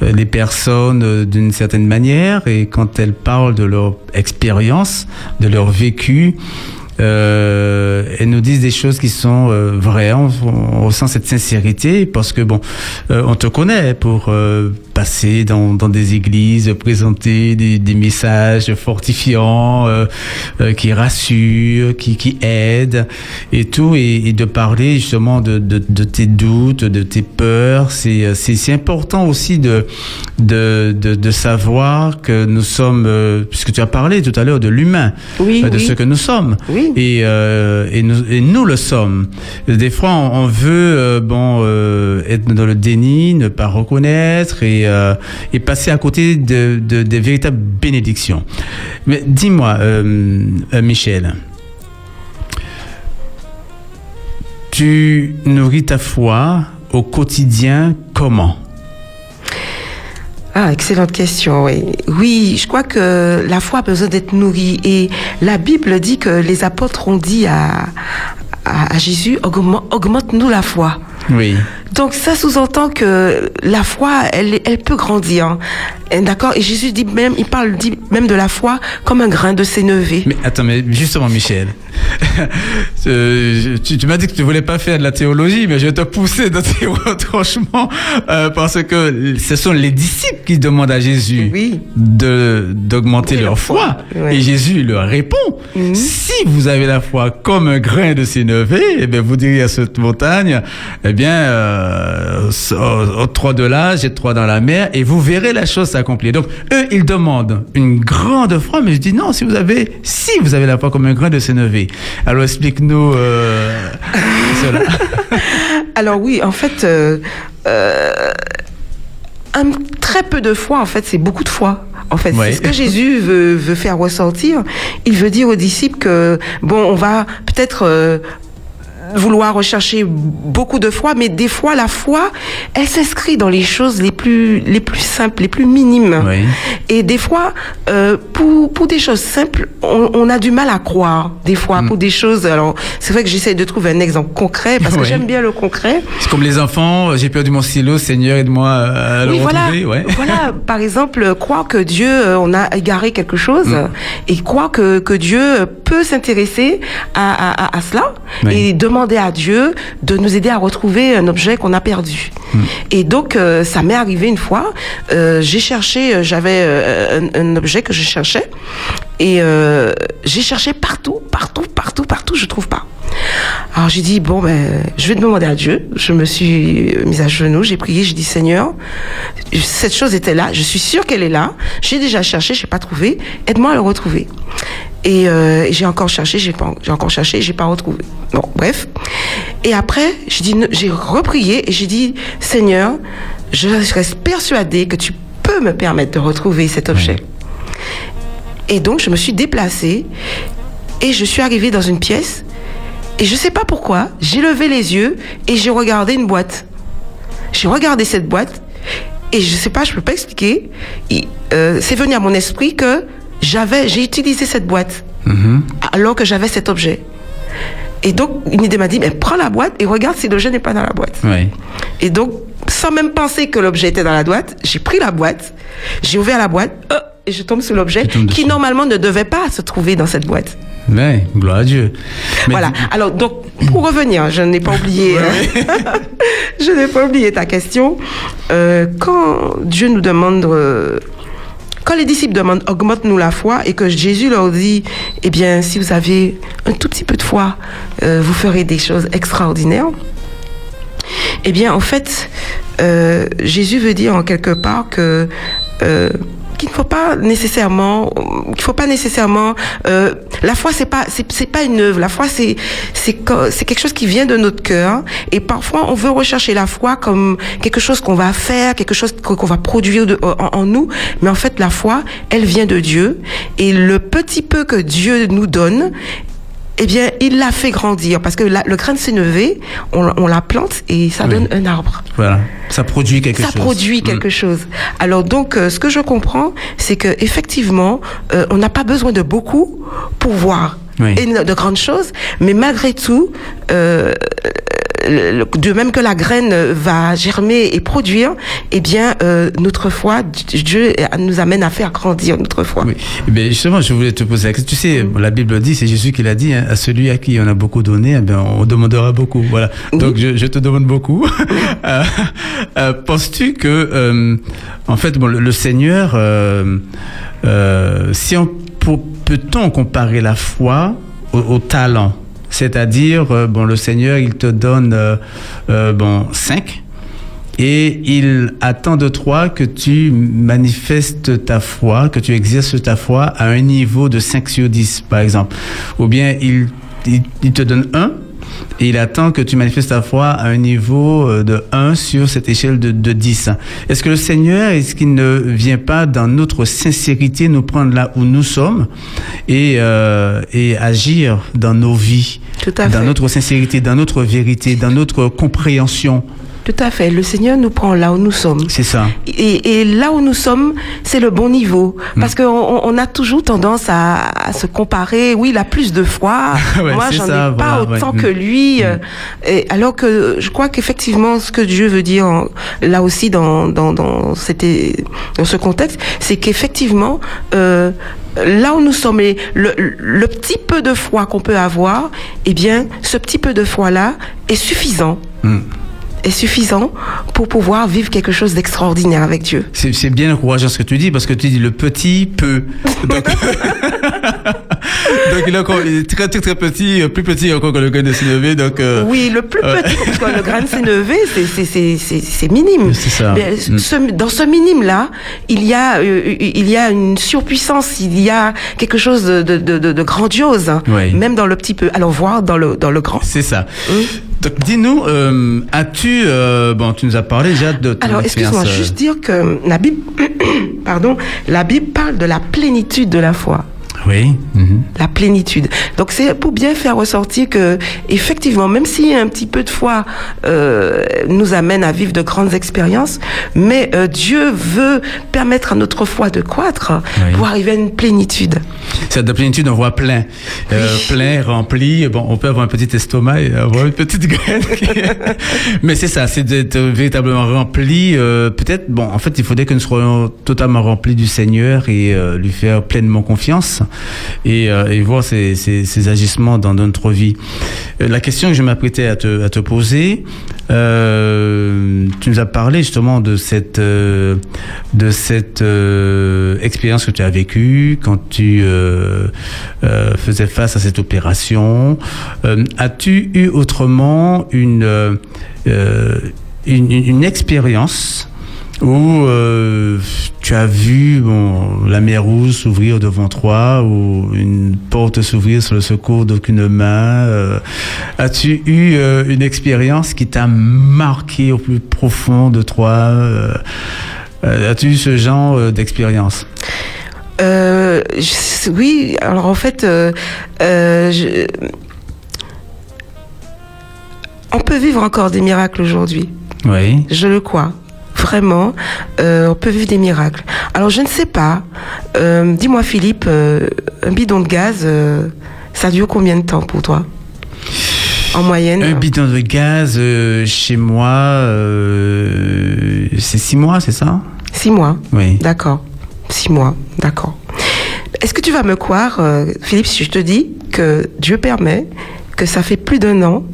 les personnes d'une certaine manière et quand elles parlent de leur expérience, de leur vécu, euh, elles nous disent des choses qui sont euh, vraies. On, on, ressent cette sincérité parce que bon, euh, on te connaît pour euh, passer dans, dans, des églises, présenter des, des messages fortifiants, qui rassurent, qui, qui aident et tout, et, et de parler justement de, de, de, tes doutes, de tes peurs. C'est c'est important aussi de, de de, de savoir que nous sommes, puisque tu as parlé tout à l'heure de l'humain, oui, de ce que nous sommes. Oui. Et, euh, et, nous, et, nous, le sommes. Des fois, on, on veut euh, bon euh, être dans le déni, ne pas reconnaître et, euh, et passer à côté de, de, des véritables bénédictions. Mais dis-moi, euh, Michel, tu nourris ta foi au quotidien comment? Ah, excellente question, oui. Oui, je crois que la foi a besoin d'être nourrie. Et la Bible dit que les apôtres ont dit à, à, à Jésus, augmente-nous la foi. Oui. Donc ça sous-entend que la foi, elle, peut grandir. D'accord Et Jésus dit même, il parle dit même de la foi comme un grain de sénévé. Mais attends, mais justement, Michel, tu, tu m'as dit que tu voulais pas faire de la théologie, mais je vais te pousser dans tes retranchements euh, parce que ce sont les disciples qui demandent à Jésus oui. de d'augmenter leur foi, foi. et Jésus leur répond Mhm. si vous avez la foi comme un grain de sénévé, eh bien vous direz à cette montagne, eh bien euh, au trois de là, j'ai trois dans la mer, et vous verrez la chose s'accomplir. Donc eux, ils demandent une grande foi, mais je dis non, si vous avez, si vous avez la foi comme un grain de sénévé. Alors explique-nous euh, cela. Alors oui, en fait, euh, euh, un très peu de foi, en fait, c'est beaucoup de foi. En fait, Ouais. c'est ce que Jésus veut, veut faire ressortir. Il veut dire aux disciples que bon, on va peut-être euh, vouloir rechercher beaucoup de foi, mais des fois la foi, elle s'inscrit dans les choses les plus les plus simples, les plus minimes. Oui. Et des fois, euh, pour pour des choses simples, on, on a du mal à croire. Des fois, Mm. pour des choses. Alors, c'est vrai que j'essaie de trouver un exemple concret parce que Oui. j'aime bien le concret. C'est comme les enfants, j'ai perdu mon stylo, Seigneur, aide-moi à le Oui, voilà. Ouais. Voilà, par exemple, euh, croire que Dieu, euh, on a égaré quelque chose, Mm. et croire que, que Dieu peut s'intéresser à, à, à, à cela, et demander demander à Dieu de nous aider à retrouver un objet qu'on a perdu. Hmm. Et donc, euh, ça m'est arrivé une fois. Euh, j'ai cherché, j'avais un, un, objet que je cherchais, et j'ai cherché partout, partout, partout, partout, je trouve pas. Alors j'ai dit bon ben je vais demander à Dieu. Je me suis mise à genoux, j'ai prié, j'ai dit Seigneur, cette chose était là, je suis sûre qu'elle est là. J'ai déjà cherché, j'ai pas trouvé. Aide-moi à le retrouver. Et, euh, j'ai encore cherché, j'ai pas, j'ai encore cherché, j'ai pas retrouvé. Bon, bref. Et après, j'ai dit, j'ai reprié et j'ai dit, Seigneur, je reste persuadée que tu peux me permettre de retrouver cet objet. Et donc, je me suis déplacée et je suis arrivée dans une pièce et je sais pas pourquoi, j'ai levé les yeux et j'ai regardé une boîte. J'ai regardé cette boîte et je sais pas, je peux pas expliquer. Euh, c'est venu à mon esprit que j'avais, j'ai utilisé cette boîte mm-hmm. alors que j'avais cet objet. Et donc, une idée m'a dit, mais prends la boîte et regarde si l'objet n'est pas dans la boîte. Et donc, sans même penser que l'objet était dans la boîte, j'ai pris la boîte, j'ai ouvert la boîte, euh, et je tombe sur l'objet qui normalement ne devait pas se trouver dans cette boîte. Mais, gloire à Dieu. voilà. Alors, donc, pour revenir, je n'ai pas oublié, hein. je n'ai pas oublié ta question. Euh, quand Dieu nous demande, euh, quand les disciples demandent, augmente-nous la foi, et que Jésus leur dit, eh bien, si vous avez un tout petit peu de foi, euh, vous ferez des choses extraordinaires. Eh bien, en fait, Jésus veut dire en quelque part que qu'il ne faut pas nécessairement euh, la foi c'est pas pas une œuvre. La foi c'est quelque chose qui vient de notre cœur. Et parfois on veut rechercher la foi comme quelque chose qu'on va faire quelque chose qu'on va produire en, nous. Mais en fait la foi elle vient de Dieu. Et le petit peu que Dieu nous donne eh bien, il l'a fait grandir parce que le grain de sénévé, on, on, la plante et ça donne un arbre. Voilà, ça produit quelque chose. Ça produit mm. quelque chose. Alors donc, euh, ce que je comprends, c'est que effectivement, euh, on n'a pas besoin de beaucoup pour voir et de grandes choses, mais malgré tout, euh, de même que la graine va germer et produire, eh bien, euh, notre foi, Dieu nous amène à faire grandir notre foi. Oui. Eh justement, je voulais te poser la question. Tu sais, la Bible dit, c'est Jésus qui l'a dit, hein, à celui à qui on a beaucoup donné, eh on demandera beaucoup. Voilà. Donc, je, te demande beaucoup. Euh, euh, penses-tu que, en fait, bon, le, Seigneur, si on peut-on comparer la foi au talent? C'est-à-dire, euh, bon, le Seigneur, il te donne, euh, euh, bon, cinq, et il attend de toi que tu manifestes ta foi, que tu exerces ta foi à un niveau de 5 sur 10, par exemple. Ou bien il, il te donne un, et il attend que tu manifestes ta foi à un niveau euh, de 1 sur cette échelle de, de 10. Est-ce que le Seigneur, est-ce qu'il ne vient pas dans notre sincérité nous prendre là où nous sommes et, euh, et agir dans nos vies, Tout à dans notre sincérité, dans notre vérité, dans notre compréhension? Tout à fait. Le Seigneur nous prend là où nous sommes. C'est ça. Et, et, là où nous sommes, c'est le bon niveau. Mm. Parce qu'on on a toujours tendance à, se comparer. Oui, il a plus de foi. Moi, j'en ai pas autant que lui. Mm. Et alors que je crois qu'effectivement, ce que Dieu veut dire là aussi dans, dans, dans, dans ce contexte, c'est qu'effectivement, euh, là où nous sommes, le, le, petit peu de foi qu'on peut avoir, eh bien, ce petit peu de foi-là est suffisant. Est suffisant pour pouvoir vivre quelque chose d'extraordinaire avec Dieu. C'est bien encourageant ce que tu dis parce que tu dis le petit peu. Donc, donc il, est encore, très très très petit, plus petit encore que le grain de sénévé. Donc euh, oui, le plus petit parce que le grain de sénévé c'est minime. C'est ça. Mm. dans ce minime là, il y a euh, il y a une surpuissance, il y a quelque chose de, de, de, de grandiose, hein, même dans le petit peu. Alors voir dans le dans le grand. C'est ça. Mm. Donc dis-nous, euh, as-tu euh, bon, tu nous as parlé déjà de ton Alors excuse-moi, euh, juste dire que la Bible, pardon, la Bible parle de la plénitude de la foi. Oui. Mhm. La plénitude. Donc c'est pour bien faire ressortir que effectivement, même si un petit peu de foi euh, nous amène à vivre de grandes expériences, mais euh, Dieu veut permettre à notre foi de croître pour arriver à une plénitude. C'est de la plénitude, on voit plein. Euh, plein, rempli. Bon, on peut avoir un petit estomac et avoir une petite graine. Mais c'est ça, c'est d'être véritablement rempli. Peut-être, bon, en fait, il faudrait que nous soyons totalement remplis du Seigneur et lui faire pleinement confiance et, euh, et voir ses, ses, agissements dans notre vie. Euh, la question que je m'apprêtais à te, à te poser, tu nous as parlé justement de cette, de cette expérience que tu as vécue quand tu faisais face à cette opération. As-tu eu autrement une, une expérience où euh, tu as vu bon, la mer rouge s'ouvrir devant toi ou une porte s'ouvrir sur le secours d'aucune main. Euh, As-tu eu euh, une expérience qui t'a marqué au plus profond de toi euh, As-tu eu ce genre d'expérience? Oui, alors en fait, je... on peut vivre encore des miracles aujourd'hui. Oui. Je le crois vraiment, euh, on peut vivre des miracles. Alors je ne sais pas, euh, dis-moi Philippe, euh, un bidon de gaz, euh, ça dure combien de temps pour toi? En moyenne Un bidon de gaz euh, chez moi, euh, c'est six mois, c'est ça? Six mois Oui. D'accord. Six mois, d'accord. Est-ce que tu vas me croire, Philippe, si je te dis que Dieu permet que ça fait plus d'un an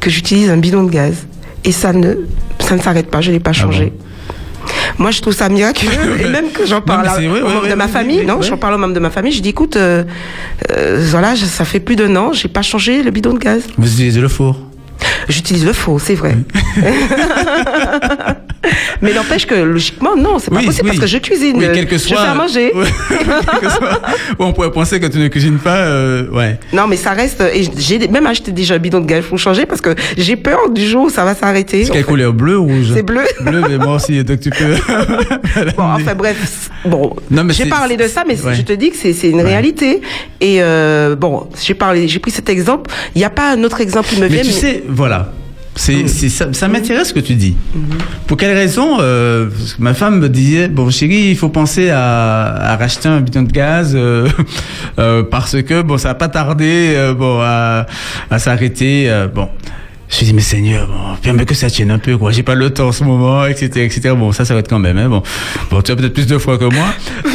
que j'utilise un bidon de gaz? Et ça ne ça ne s'arrête pas, je ne l'ai pas changé. Ah bon Moi, je trouve ça miraculeux. et même que j'en parle non, vrai, aux membres ouais, de ma famille, non, j'en parle aux membres de ma famille, je dis, écoute, euh, euh, voilà, ça fait plus d'un an, j'ai pas changé le bidon de gaz. Vous utilisez le four? J'utilise le faux, c'est vrai. Mais n'empêche que logiquement, non, c'est pas oui, possible oui. parce que je cuisine. Oui, quel que soit, je fais à manger. Soit, on pourrait penser que tu ne cuisines pas, euh, ouais. Non, mais ça reste. Et j'ai même acheté déjà un bidon de gaz pour changer parce que j'ai peur du jour où ça va s'arrêter. C'est quelle couleur? Bleu ou rouge? C'est bleu. Bleu, mais moi aussi, donc tu peux. bon, enfin bref, bon. J'ai parlé de ça, mais ouais. je te dis que c'est une ouais. réalité. Et euh, bon, j'ai parlé, j'ai pris cet exemple. Il n'y a pas un autre exemple qui me mais vient. Tu mais... sais, voilà. C'est, Mm. ça, ça m'intéresse ce que tu dis. Pour quelle raison euh, Ma femme me disait bon chérie, il faut penser à, à racheter un bidon de gaz euh, euh, parce que bon ça va pas tarder bon à, à s'arrêter. bon. Je me dis mais Seigneur, bon, permets que ça tienne un peu quoi. J'ai pas le temps en ce moment, etc., etc. Bon, ça, ça va être quand même. Hein, bon, bon, tu as peut-être plus de fois que moi.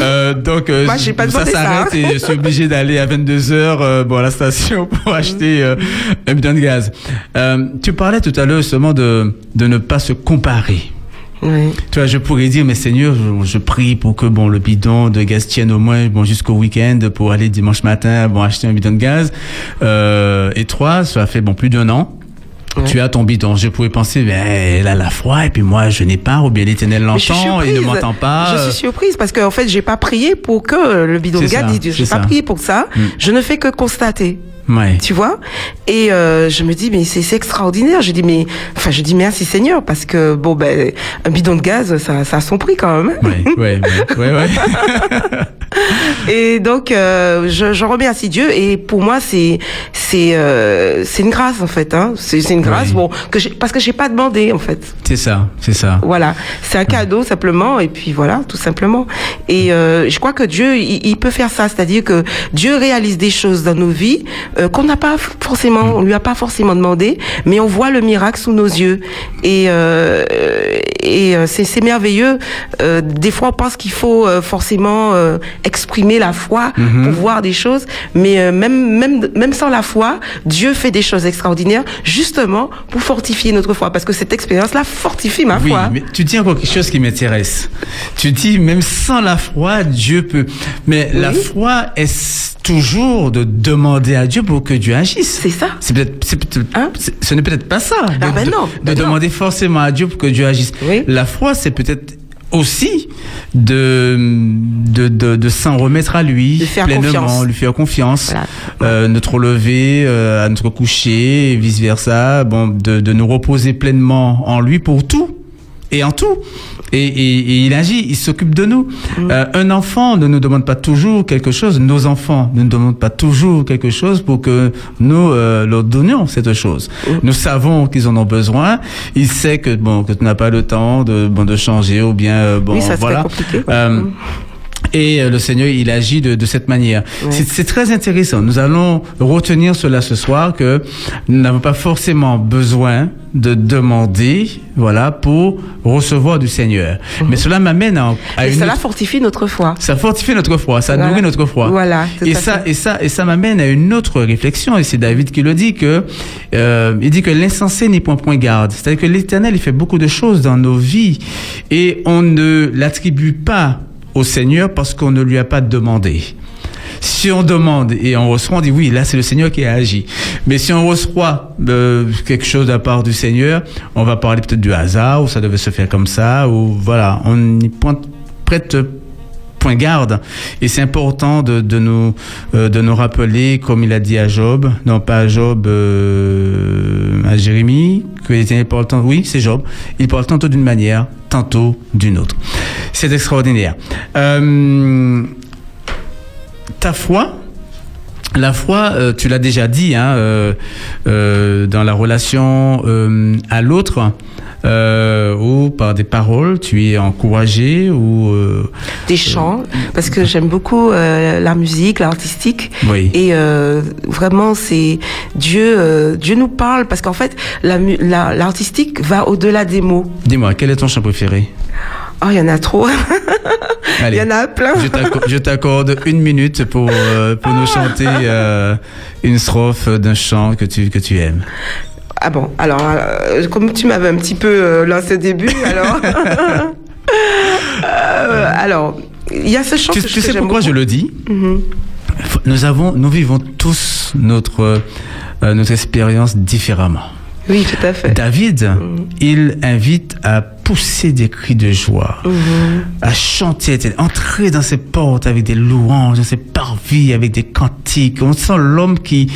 Euh, donc, euh, Moi, j'ai pas ça s'arrête hein. et je suis obligé d'aller à 22 heures euh, bon à la station pour acheter euh, un bidon de gaz. Euh, tu parlais tout à l'heure justement de de ne pas se comparer. Oui. Tu vois, je pourrais dire, mais Seigneur, je, je, prie pour que bon le bidon de gaz tienne au moins bon jusqu'au week-end pour aller dimanche matin bon acheter un bidon de gaz. Euh, et toi, ça fait bon plus d'un an. Ouais. Tu as ton bidon. Je pouvais penser, mais elle a la foi et puis moi je n'ai pas, ou bien l'Éternel l'entend et ne m'entend pas. Je suis surprise parce qu'en fait j'ai pas prié pour que le bidon de gaz. J'ai pas prié pour ça. Mm. Je ne fais que constater. Ouais. Tu vois Et euh, je me dis mais c'est extraordinaire. Je dis mais enfin je dis merci Seigneur parce que bon ben un bidon de gaz ça, ça a son prix quand même. Ouais ouais ouais ouais. ouais. et donc euh, je, je remercie Dieu et pour moi c'est c'est euh, c'est une grâce en fait hein. C'est une grâce bon que parce que j'ai pas demandé en fait. C'est ça, c'est ça. Voilà, c'est un cadeau simplement et puis voilà tout simplement. Et euh, je crois que Dieu il, il peut faire ça, c'est-à-dire que Dieu réalise des choses dans nos vies euh, qu'on n'a pas forcément, on lui a pas forcément demandé, mais on voit le miracle sous nos yeux. Et euh, et euh, c'est merveilleux. Euh, des fois, on pense qu'il faut euh, forcément euh, exprimer la foi Mhm. pour voir des choses, mais euh, même même même sans la foi, Dieu fait des choses extraordinaires justement pour fortifier notre foi, parce que cette expérience-là fortifie ma Oui, foi. mais tu dis encore quelque chose qui m'intéresse. Tu dis même sans la foi, Dieu peut. Mais la foi est toujours de demander à Dieu pour que Dieu agisse. C'est ça. C'est peut-être, Hein? ce n'est peut-être pas ça. Ah de, ben de- non, de ben non. demander forcément à Dieu pour que Dieu agisse. Oui. La foi, c'est peut-être aussi de de, de, de s'en remettre à lui De faire pleinement, confiance. lui faire confiance, Voilà. euh, notre lever, euh, à notre coucher, et vice versa, bon, de, de nous reposer pleinement en lui pour tout et en tout. Et, et, et il agit, il s'occupe de nous. Mm. Euh, un enfant ne nous demande pas toujours quelque chose. Nos enfants ne nous demandent pas toujours quelque chose pour que nous euh, leur donnions cette chose. Mm. Nous savons qu'ils en ont besoin. Il sait que bon que tu n'as pas le temps de bon de changer ou bien euh, bon oui, ça serait voilà. compliqué. Et euh, le Seigneur, il agit de, de cette manière. C'est très intéressant. Nous allons retenir cela ce soir que nous n'avons pas forcément besoin de demander, voilà, pour recevoir du Seigneur. Mhm. Mais cela m'amène à, à et cela fortifie notre foi. Ça fortifie notre foi, ça nourrit notre foi. Voilà. Et ça, et ça, et ça m'amène à une autre réflexion. Et c'est David qui le dit que euh, il dit que l'insensé n'y point point garde. C'est-à-dire que l'Éternel, il fait beaucoup de choses dans nos vies et on ne l'attribue pas au Seigneur parce qu'on ne lui a pas demandé. Si on demande et on reçoit, on dit oui, là c'est le Seigneur qui a agi. Mais si on reçoit euh, quelque chose de la part du Seigneur, on va parler peut-être du hasard, ou ça devait se faire comme ça, ou voilà, on n'y prête point garde. Et c'est important de, de nous euh, de nous rappeler, comme il a dit à Job, non pas à Job, euh, à Jérémie, qu'il parle tantôt, oui, c'est Job, il parle tantôt d'une manière, tantôt d'une autre. C'est extraordinaire. Euh, ta foi, la foi, tu l'as déjà dit, hein, dans la relation à l'autre, ou par des paroles, tu es encouragé ou des chants, parce que j'aime beaucoup la musique, l'artistique, oui. et vraiment c'est Dieu, Dieu nous parle parce qu'en fait l'artistique la, va au-delà des mots. Dis-moi, quel est ton chant préféré? Oh, il y en a trop. Il y en a plein. Je t'accorde une minute pour, euh, pour nous chanter euh, une strophe d'un chant que tu, que tu aimes. Ah bon, alors, euh, comme tu m'avais un petit peu lancé au début, alors. alors, il y a ce chant tu, que, tu sais pourquoi je le dis mhm. Nous avons, nous vivons tous notre, notre expérience différemment. Oui, tout à fait. David, mhm. il invite à pousser des cris de joie, mhm. à chanter, à entrer dans ses portes avec des louanges, dans ses parvis avec des cantiques. On sent l'homme qui,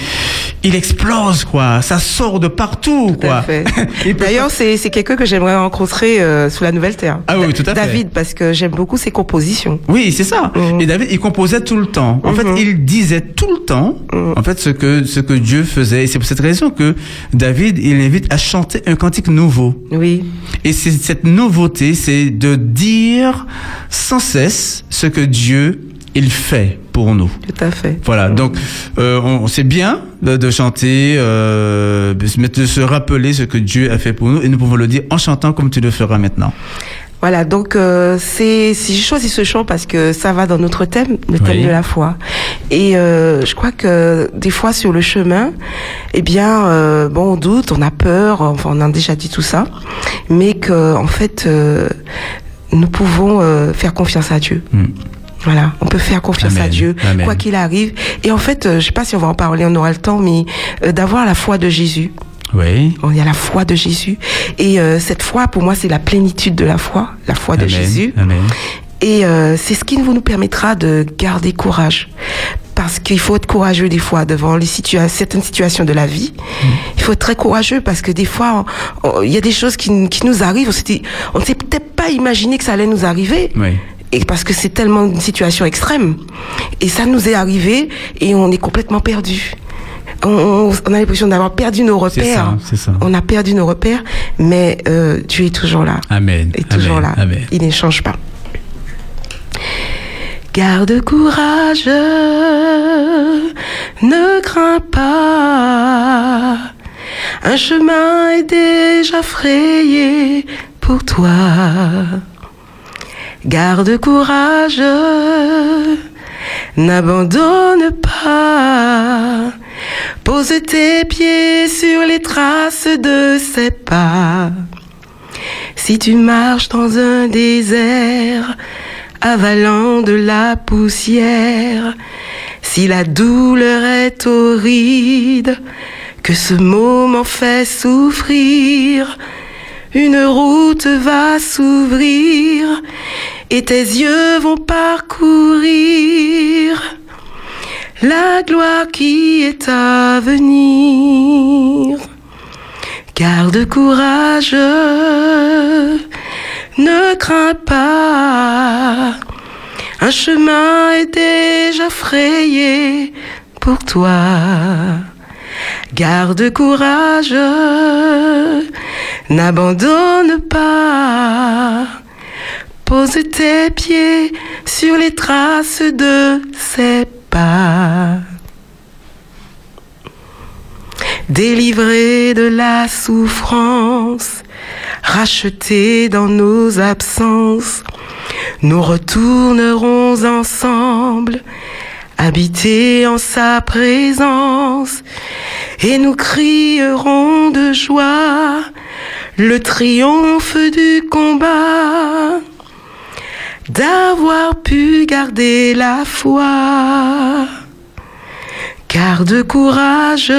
il explose, quoi. Ça sort de partout, tout quoi. D'ailleurs, c'est, c'est quelqu'un que j'aimerais rencontrer euh, sous la Nouvelle Terre. Ah oui, tout à fait. David, parce que j'aime beaucoup ses compositions. Oui, c'est ça. Mhm. Et David, il composait tout le temps. En fait, Mhm. il disait tout le temps, en fait, ce que, ce que Dieu faisait. Et c'est pour cette raison que David, il invite à chanter un cantique nouveau. Oui. Et c'est cette nouveauté, c'est de dire sans cesse ce que Dieu il fait pour nous. Tout à fait. Voilà, donc euh, on, c'est bien de, de chanter, euh, mais de se rappeler ce que Dieu a fait pour nous, et nous pouvons le dire en chantant comme tu le feras maintenant. Voilà, donc euh, c'est si j'ai choisi ce chant parce que ça va dans notre thème, le thème Oui. de la foi. Et euh, je crois que des fois sur le chemin, eh bien, euh, bon, on doute, on a peur, enfin on a déjà dit tout ça, mais que en fait, nous pouvons faire confiance à Dieu. Hmm. Voilà, on peut faire confiance Amen. à Dieu, Amen. quoi qu'il arrive. Et en fait, euh, je sais pas si on va en parler, on aura le temps, mais euh, d'avoir la foi de Jésus. Oui. On y a la foi de Jésus. Et euh, cette foi, pour moi, c'est la plénitude de la foi, la foi de. Jésus. Amen. Et euh, c'est ce qui nous nous permettra de garder courage. Parce qu'il faut être courageux des fois devant les situa certaines situations de la vie. Il faut être très courageux parce que des fois, il y a des choses qui, qui nous arrivent. On ne s'est peut-être pas imaginé que ça allait nous arriver. Oui. Et parce que c'est tellement une situation extrême. Et ça nous est arrivé et on est complètement perdu. On, on- on a l'impression d'avoir perdu nos repères. ça, c'est ça. On a perdu nos repères, mais euh, Dieu est toujours là. Amen. Est toujours Amen. là. Amen. Il ne change pas. Garde courage, ne crains pas. Un chemin est déjà frayé pour toi. Garde courage, n'abandonne pas. Pose tes pieds sur les traces de ses pas. Si tu marches dans un désert, avalant de la poussière, si la douleur est horrible, que ce moment fait souffrir, une route va s'ouvrir et tes yeux vont parcourir la gloire qui est à venir. Garde courage, ne crains pas. Un chemin est déjà frayé pour toi. Garde courage, n'abandonne pas. Pose tes pieds sur les traces de ses pas. Délivré de la souffrance, racheté dans nos absences, nous retournerons ensemble, habités en sa présence, et nous crierons de joie le triomphe du combat, d'avoir pu garder la foi. Garde courage,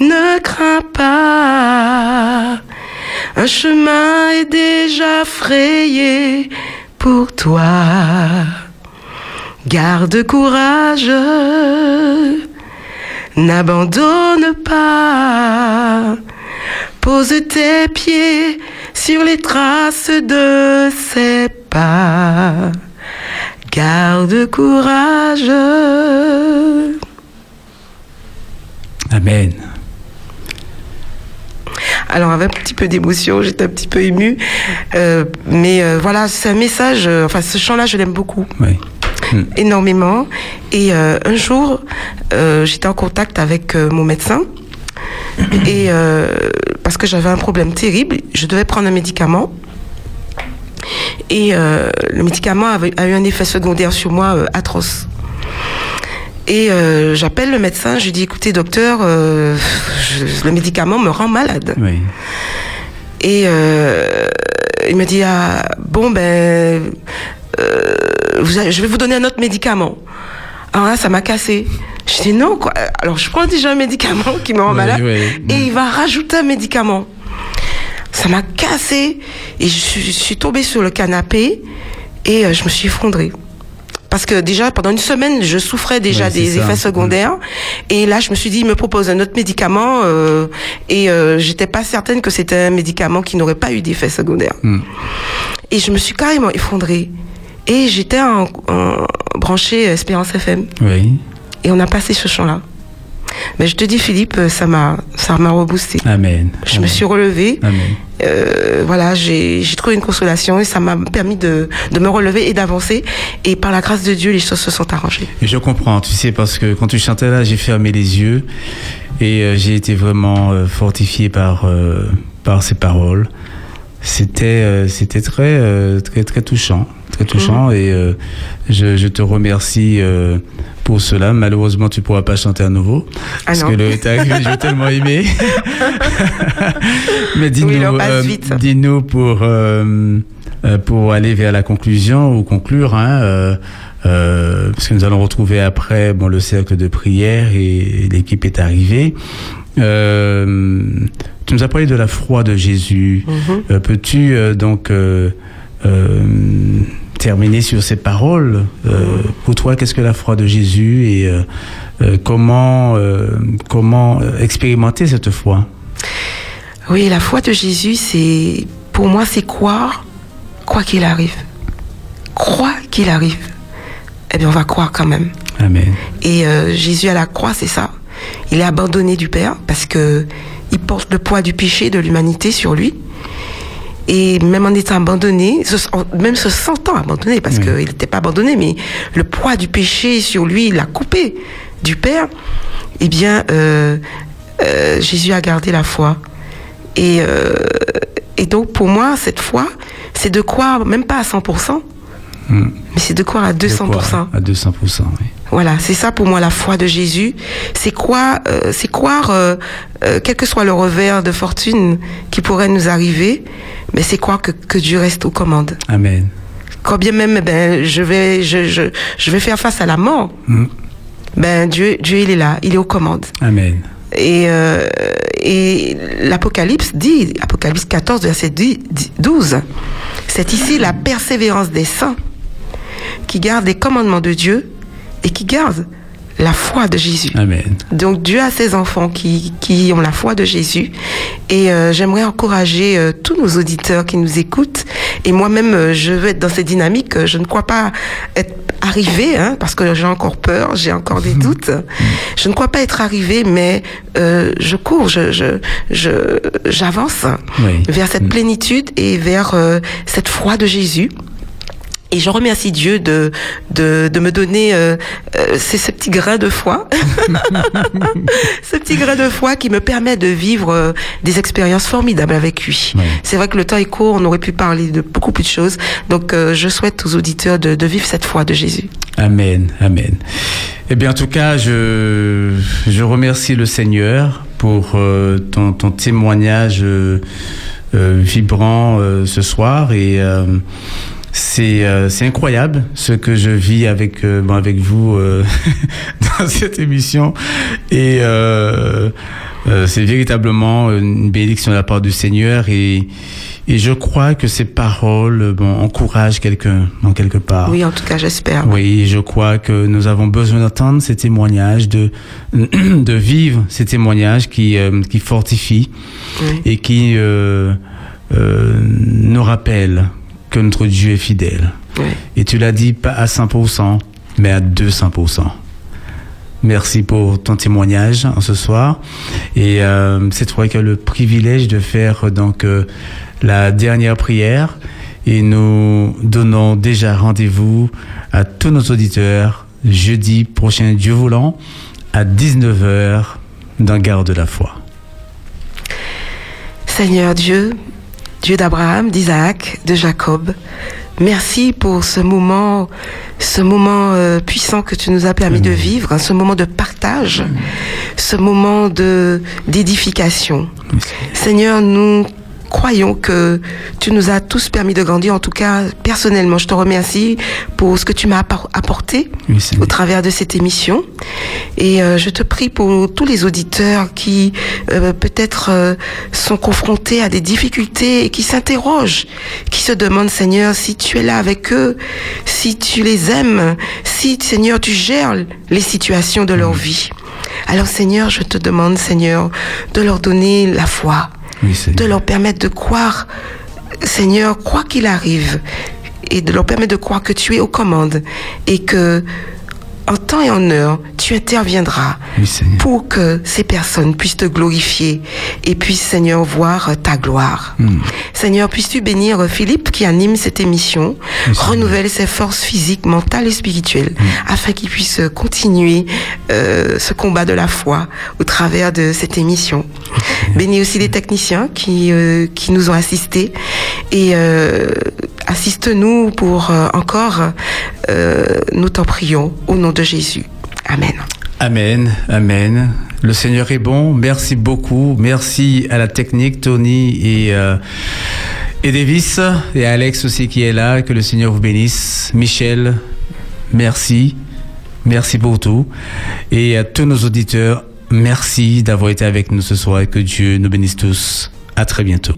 ne crains pas, un chemin est déjà frayé pour toi. Garde courage, n'abandonne pas, pose tes pieds sur les traces de ses pas. Garde courage. Amen. Alors avec un petit peu d'émotion, j'étais un petit peu émue, euh, mais euh, voilà, c'est un message. euh, enfin, ce chant-là, je l'aime beaucoup, Oui. Hmm. énormément. Et euh, un jour, euh, j'étais en contact avec euh, mon médecin et parce que j'avais un problème terrible, je devais prendre un médicament. Et le médicament avait, a eu un effet secondaire sur moi atroce. Et euh, j'appelle le médecin, je lui dis écoutez docteur, euh, je- le médicament me rend malade. Oui. Et euh, il me dit ah, bon ben vous avez- je vais vous donner un autre médicament. Alors là ça m'a cassé. Je dis non quoi. Alors je prends déjà un médicament qui me rend Oui, malade oui. et il va rajouter un médicament. Ça m'a cassé et je suis, je suis tombée sur le canapé et euh, je me suis effondrée. Parce que déjà pendant une semaine je souffrais déjà des ça. effets secondaires et là je me suis dit il me propose un autre médicament euh, et euh, j'étais pas certaine que c'était un médicament qui n'aurait pas eu d'effets secondaires. Hmm. Et je me suis carrément effondrée et j'étais en, en branché Espérance FM Oui. et on a passé ce chant-là. Mais je te dis Philippe, euh, ça m'a ça m'a reboosté. Amen. Je me suis relevée. Amen. Euh, voilà, j'ai j'ai trouvé une consolation et ça m'a permis de, de me relever et d'avancer. Et par la grâce de Dieu, les choses se sont arrangées. Et je comprends, tu sais, parce que quand tu chantais là, j'ai fermé les yeux et euh, j'ai été vraiment euh, fortifié par euh, par ces paroles. C'était euh, c'était très euh, très très touchant, très touchant et euh, je, je te remercie euh, pour cela. Malheureusement, tu pourras pas chanter à nouveau Ah parce non. que le tag j'ai tellement aimé. Mais dis-nous, Oui, euh, dis-nous pour pour aller vers la conclusion ou conclure, hein, parce que nous allons retrouver après bon le cercle de prière et l'équipe est arrivée. Tu nous as parlé de la foi de Jésus. Mhm. Euh, Peux-tu donc terminer sur ces paroles Euh, Pour toi, qu'est-ce que la foi de Jésus et euh, euh, comment euh, comment euh, expérimenter cette foi? Oui, la foi de Jésus, c'est pour moi, c'est croire, quoi qu'il arrive. Quoi qu'il arrive, eh bien, on va croire quand même. Amen. Et euh, Jésus à la croix, c'est ça. Il est abandonné du Père parce que il porte le poids du péché de l'humanité sur lui. Et même en étant abandonné, même se sentant abandonné, parce qu'il n'était pas abandonné, mais le poids du péché sur lui, il l'a coupé du Père. Eh bien, euh, euh, Jésus a gardé la foi. Et, euh, et donc, pour moi, cette foi, c'est de croire, même pas à 100%, Hmm. mais c'est de croire à 200%. De quoi À 200%, oui. Voilà, c'est ça pour moi la foi de Jésus. C'est quoi euh, C'est croire, euh, euh, quel que soit le revers de fortune qui pourrait nous arriver, mais c'est croire que, que Dieu reste aux commandes. Amen. Quand bien même, eh ben, je vais, je, je, je vais faire face à la mort. Hmm. Ben Dieu, Dieu, il est là, il est aux commandes. Amen. Et, et l'Apocalypse dit, Apocalypse 14, verset 10 12, c'est ici la persévérance des saints qui gardent les commandements de Dieu et qui gardent la foi de Jésus. Amen. Donc Dieu a ses enfants qui, qui ont la foi de Jésus. Et euh, j'aimerais encourager euh, tous nos auditeurs qui nous écoutent Et moi-même, je veux être dans cette dynamique. Je ne crois pas être arrivé, hein, parce que j'ai encore peur, j'ai encore des doutes. Je ne crois pas être arrivé, mais euh, je cours, je, je, je, j'avance vers cette plénitude et vers euh, cette foi de Jésus. Et je remercie Dieu de, de, de me donner euh, euh ces, petits grains de foi, ce petit grain de foi qui me permet de vivre euh, des expériences formidables avec lui. C'est vrai que le temps est court, on aurait pu parler de beaucoup plus de choses. Donc je souhaite aux auditeurs de, de, vivre cette foi de Jésus. Amen, amen. Eh bien en tout cas, je, je remercie le Seigneur pour ton, ton, témoignage vibrant ce soir et c'est euh, c'est incroyable ce que je vis avec euh, bon, avec vous euh, dans cette émission et euh, euh, c'est véritablement une bénédiction de la part du Seigneur et et je crois que ces paroles bon encouragent quelqu'un en quelque part. Oui, en tout cas, j'espère. Oui, je crois que nous avons besoin d'entendre ces témoignages, de de vivre ces témoignages qui qui fortifient oui. et qui nous rappellent que notre Dieu est fidèle. Oui. Et tu l'as dit pas à 100%, mais à 200%. Merci pour ton témoignage en ce soir. Et euh, c'est toi qui as le privilège de faire donc euh, la dernière prière. Et nous donnons déjà rendez-vous à tous nos auditeurs jeudi prochain, Dieu voulant, à 19h dans Garde de la foi. Seigneur Dieu, Dieu d'Abraham, d'Isaac, de Jacob. Merci pour ce moment, ce moment euh, puissant que tu nous as permis de vivre, hein, ce moment de partage, ce moment de d'édification. Seigneur, nous croyons que tu nous as tous permis de grandir. En tout cas, personnellement, je te remercie pour ce que tu m'as apporté oui, au travers de cette émission. Et euh, je te prie pour tous les auditeurs qui euh, peut-être euh, sont confrontés à des difficultés et qui s'interrogent, qui se demandent, Seigneur, si tu es là avec eux, si tu les aimes, si, Seigneur, tu gères les situations de leur vie. Alors, Seigneur, je te demande, Seigneur, de leur donner la foi, oui, de leur permettre de croire, Seigneur, quoi qu'il arrive, et de leur permettre de croire que tu es aux commandes et que en temps et en heure, tu interviendras oui, pour que ces personnes puissent te glorifier et puissent, Seigneur, voir ta gloire. Mm. Seigneur, puisses-tu bénir Philippe qui anime cette émission, oui, renouvelle ses forces physiques, mentales et spirituelles, mm. afin qu'il puisse continuer euh, ce combat de la foi au travers de cette émission. Bénis aussi les techniciens qui, euh, qui nous ont assistés et euh, assiste-nous pour euh, encore, nous t'en prions, au nom de Jésus. Amen. Amen, amen. Le Seigneur est bon. Merci beaucoup. Merci à la technique, Tony et, euh, Davis, et à Alex aussi qui est là. Que le Seigneur vous bénisse. Michel, merci. Merci pour tout. Et à tous nos auditeurs, merci d'avoir été avec nous ce soir et que Dieu nous bénisse tous. À très bientôt.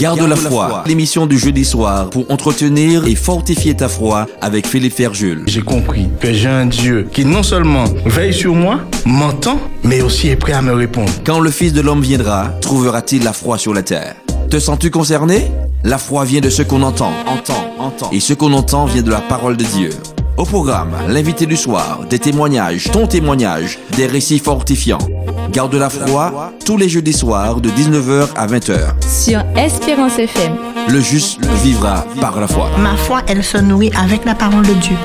Garde la foi, l'émission du jeudi soir pour entretenir et fortifier ta foi avec Philippe Ferjul. J'ai compris que j'ai un Dieu qui non seulement veille sur moi, m'entend, mais aussi est prêt à me répondre. Quand le Fils de l'homme viendra, trouvera-t-il la foi sur la terre? Te sens-tu concerné? La foi vient de ce qu'on entend, entend, entend. Et ce qu'on entend vient de la parole de Dieu. Au programme, l'invité du soir, des témoignages, ton témoignage, des récits fortifiants. Garde la foi tous les jeudis soirs de 19h à 20h. Sur Espérance FM. Le juste vivra par la foi. Ma foi, elle se nourrit avec la parole de Dieu.